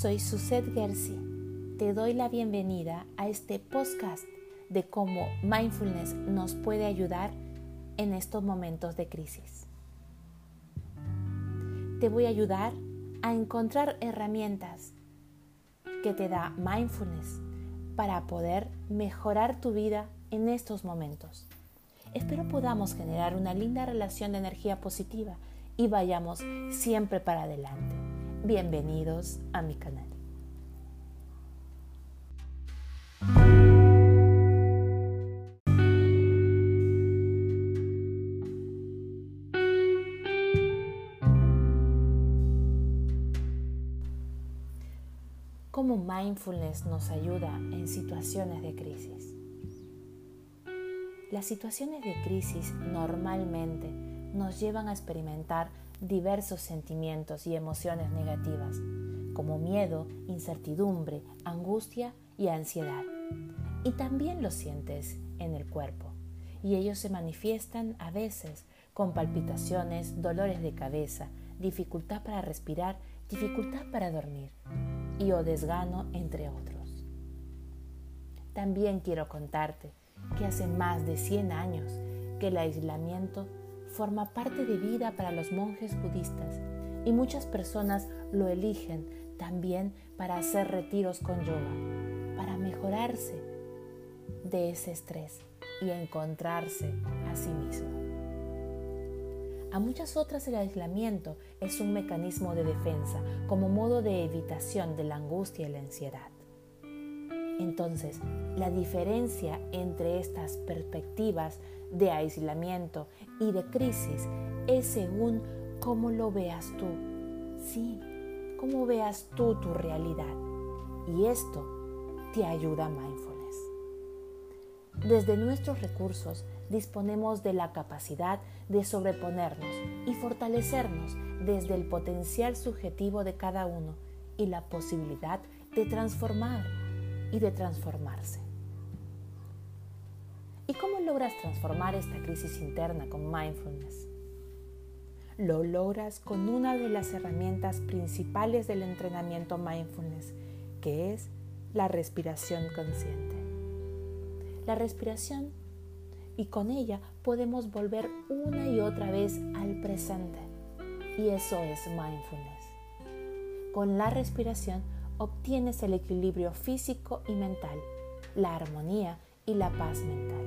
Soy Suzette Gersi. Te doy la bienvenida a este podcast de cómo mindfulness nos puede ayudar en estos momentos de crisis. Te voy a ayudar a encontrar herramientas que te da mindfulness para poder mejorar tu vida en estos momentos. Espero podamos generar una linda relación de energía positiva y vayamos siempre para adelante. Bienvenidos a mi canal. ¿Cómo mindfulness nos ayuda en situaciones de crisis? Las situaciones de crisis normalmente nos llevan a experimentar diversos sentimientos y emociones negativas, como miedo, incertidumbre, angustia y ansiedad. Y también lo sientes en el cuerpo, y ellos se manifiestan a veces con palpitaciones, dolores de cabeza, dificultad para respirar, dificultad para dormir y o desgano, entre otros. También quiero contarte que hace más de 100 años que el aislamiento forma parte de vida para los monjes budistas y muchas personas lo eligen también para hacer retiros con yoga, para mejorarse de ese estrés y encontrarse a sí mismo. A muchas otras el aislamiento es un mecanismo de defensa como modo de evitación de la angustia y la ansiedad. Entonces, la diferencia entre estas perspectivas de aislamiento y de crisis es según cómo lo veas tú. Sí, cómo veas tú tu realidad. Y esto te ayuda a mindfulness. Desde nuestros recursos disponemos de la capacidad de sobreponernos y fortalecernos desde el potencial subjetivo de cada uno y la posibilidad de transformar y de transformarse. ¿Y cómo logras transformar esta crisis interna con mindfulness? Lo logras con una de las herramientas principales del entrenamiento mindfulness, que es la respiración consciente. La respiración y con ella podemos volver una y otra vez al presente. Y eso es mindfulness. Con la respiración obtienes el equilibrio físico y mental, la armonía y la paz mental.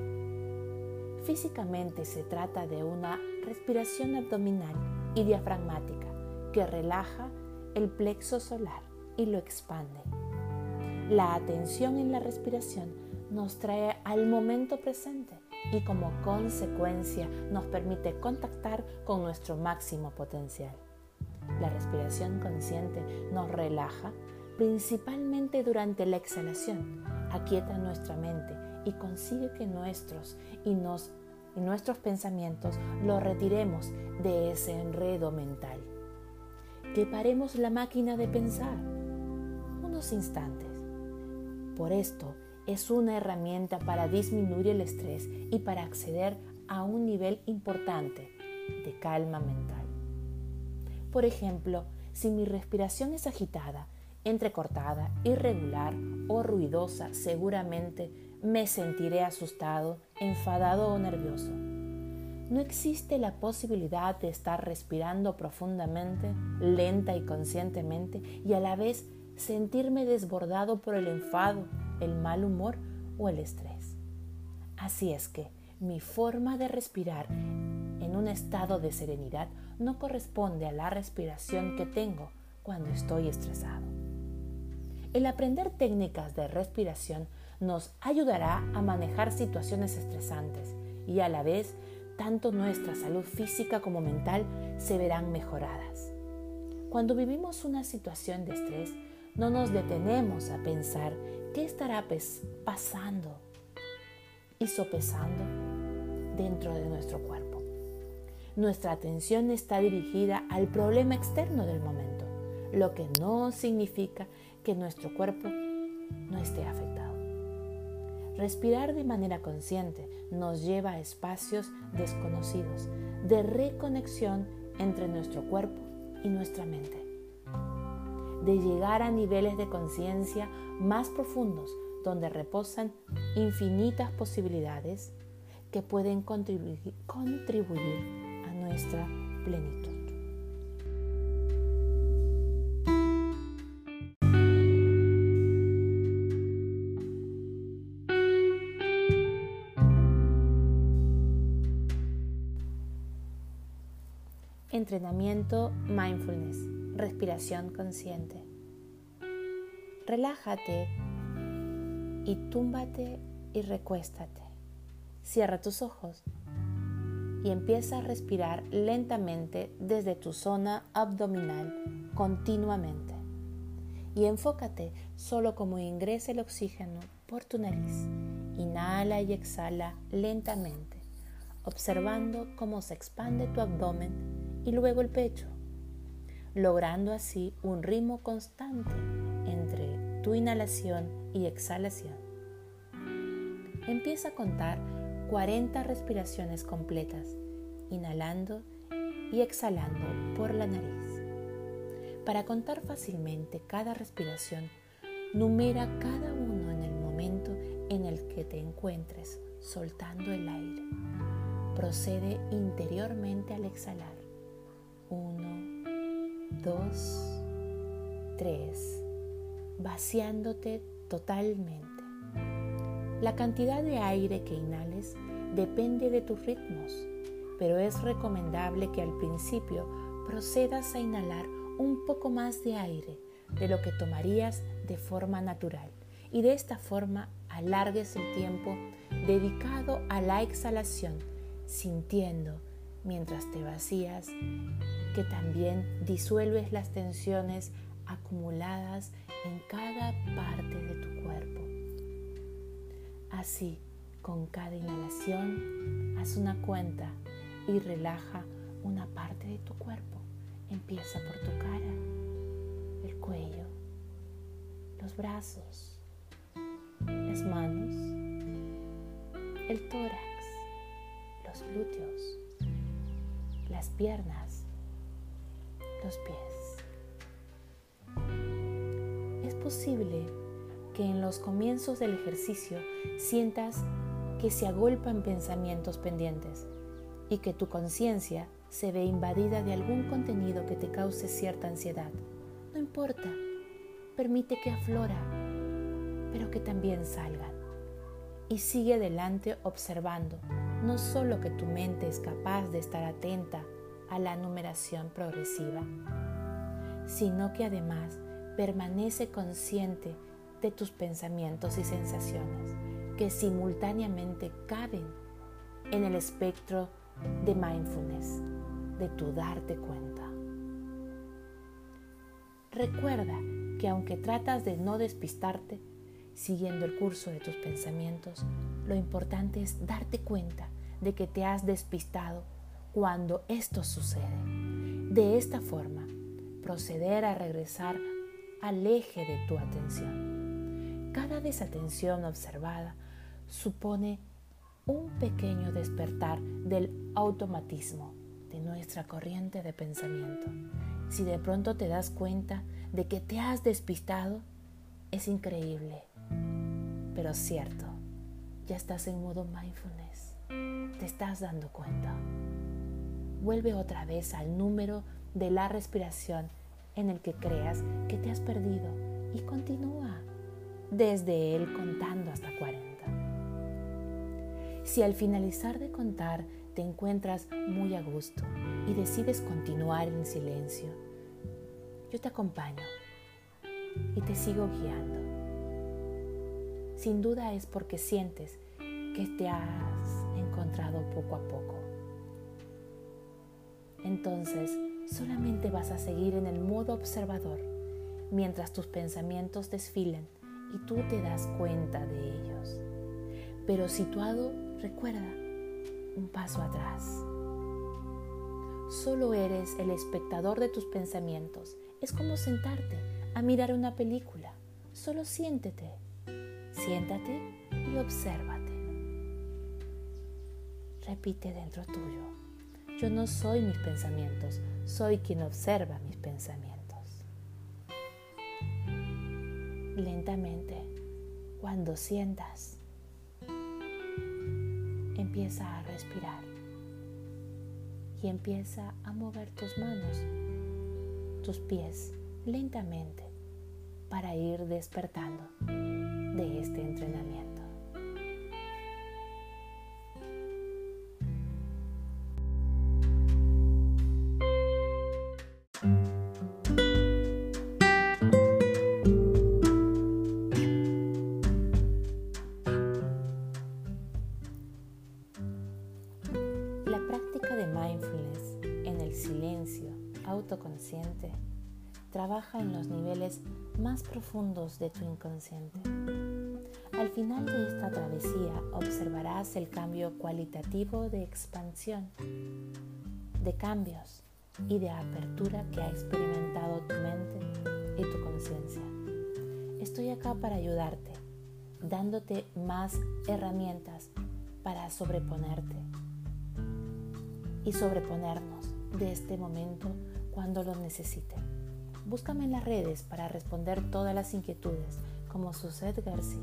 Físicamente se trata de una respiración abdominal y diafragmática que relaja el plexo solar y lo expande. La atención en la respiración nos trae al momento presente y como consecuencia nos permite contactar con nuestro máximo potencial. La respiración consciente nos relaja principalmente durante la exhalación, aquieta nuestra mente y consigue que nuestros y, y nuestros pensamientos los retiremos de ese enredo mental. Que paremos la máquina de pensar unos instantes. Por esto es una herramienta para disminuir el estrés y para acceder a un nivel importante de calma mental. Por ejemplo, si mi respiración es agitada, entrecortada, irregular o ruidosa, seguramente me sentiré asustado, enfadado o nervioso. No existe la posibilidad de estar respirando profundamente, lenta y conscientemente y a la vez sentirme desbordado por el enfado, el mal humor o el estrés. Así es que mi forma de respirar en un estado de serenidad no corresponde a la respiración que tengo cuando estoy estresado. El aprender técnicas de respiración nos ayudará a manejar situaciones estresantes y a la vez tanto nuestra salud física como mental se verán mejoradas. Cuando vivimos una situación de estrés, no nos detenemos a pensar qué estará pasando y sopesando dentro de nuestro cuerpo. Nuestra atención está dirigida al problema externo del momento, lo que no significa que nuestro cuerpo no esté afectado. Respirar de manera consciente nos lleva a espacios desconocidos de reconexión entre nuestro cuerpo y nuestra mente. de llegar a niveles de conciencia más profundos donde reposan infinitas posibilidades que pueden contribuir, a nuestra plenitud. Entrenamiento Mindfulness, respiración consciente. Relájate y túmbate y recuéstate. Cierra tus ojos y empieza a respirar lentamente desde tu zona abdominal continuamente. Y enfócate solo como ingresa el oxígeno por tu nariz. Inhala y exhala lentamente, observando cómo se expande tu abdomen y luego el pecho, logrando así un ritmo constante entre tu inhalación y exhalación. Empieza a contar 40 respiraciones completas, inhalando y exhalando por la nariz. Para contar fácilmente cada respiración, numera cada uno en el momento en el que te encuentres soltando el aire. Procede interiormente al exhalar. 1, 2, 3, vaciándote totalmente. La cantidad de aire que inhales depende de tus ritmos, pero es recomendable que al principio procedas a inhalar un poco más de aire de lo que tomarías de forma natural y de esta forma alargues el tiempo dedicado a la exhalación, sintiendo mientras te vacías que también disuelves las tensiones acumuladas en cada parte de tu cuerpo. Así, con cada inhalación, haz una cuenta y relaja una parte de tu cuerpo. Empieza por tu cara, el cuello, los brazos, las manos, el tórax, los glúteos, las piernas, pies. Es posible que en los comienzos del ejercicio sientas que se agolpan pensamientos pendientes y que tu conciencia se ve invadida de algún contenido que te cause cierta ansiedad. No importa, permite que aflora, pero que también salgan. Y sigue adelante observando no solo que tu mente es capaz de estar atenta a la numeración progresiva, sino que además permanece consciente de tus pensamientos y sensaciones que simultáneamente caben en el espectro de mindfulness, de tu darte cuenta. Recuerda que aunque tratas de no despistarte, siguiendo el curso de tus pensamientos, lo importante es darte cuenta de que te has despistado cuando esto sucede. De esta forma, proceder a regresar al eje de tu atención. Cada desatención observada supone un pequeño despertar del automatismo de nuestra corriente de pensamiento. Si de pronto te das cuenta de que te has despistado, es increíble, pero cierto, ya estás en modo mindfulness, te estás dando cuenta. Vuelve otra vez al número de la respiración en el que creas que te has perdido y continúa desde él contando hasta 40. Si al finalizar de contar te encuentras muy a gusto y decides continuar en silencio, yo te acompaño y te sigo guiando. Sin duda es porque sientes que te has encontrado poco a poco. Entonces, solamente vas a seguir en el modo observador mientras tus pensamientos desfilen y tú te das cuenta de ellos. Pero situado, recuerda, un paso atrás. Solo eres el espectador de tus pensamientos. Es como sentarte a mirar una película. Solo siéntete. Siéntate y obsérvate. Repite dentro tuyo. Yo no soy mis pensamientos, soy quien observa mis pensamientos. lentamente, cuando sientas, empieza a respirar y empieza a mover tus manos, tus pies lentamente para ir despertando de este entrenamiento. Trabaja en los niveles más profundos de tu inconsciente. Al final de esta travesía observarás el cambio cualitativo de expansión, de cambios y de apertura que ha experimentado tu mente y tu conciencia. Estoy acá para ayudarte, dándote más herramientas para sobreponerte y sobreponernos de este momento cuando lo necesite. Búscame en las redes para responder todas las inquietudes como Suset García.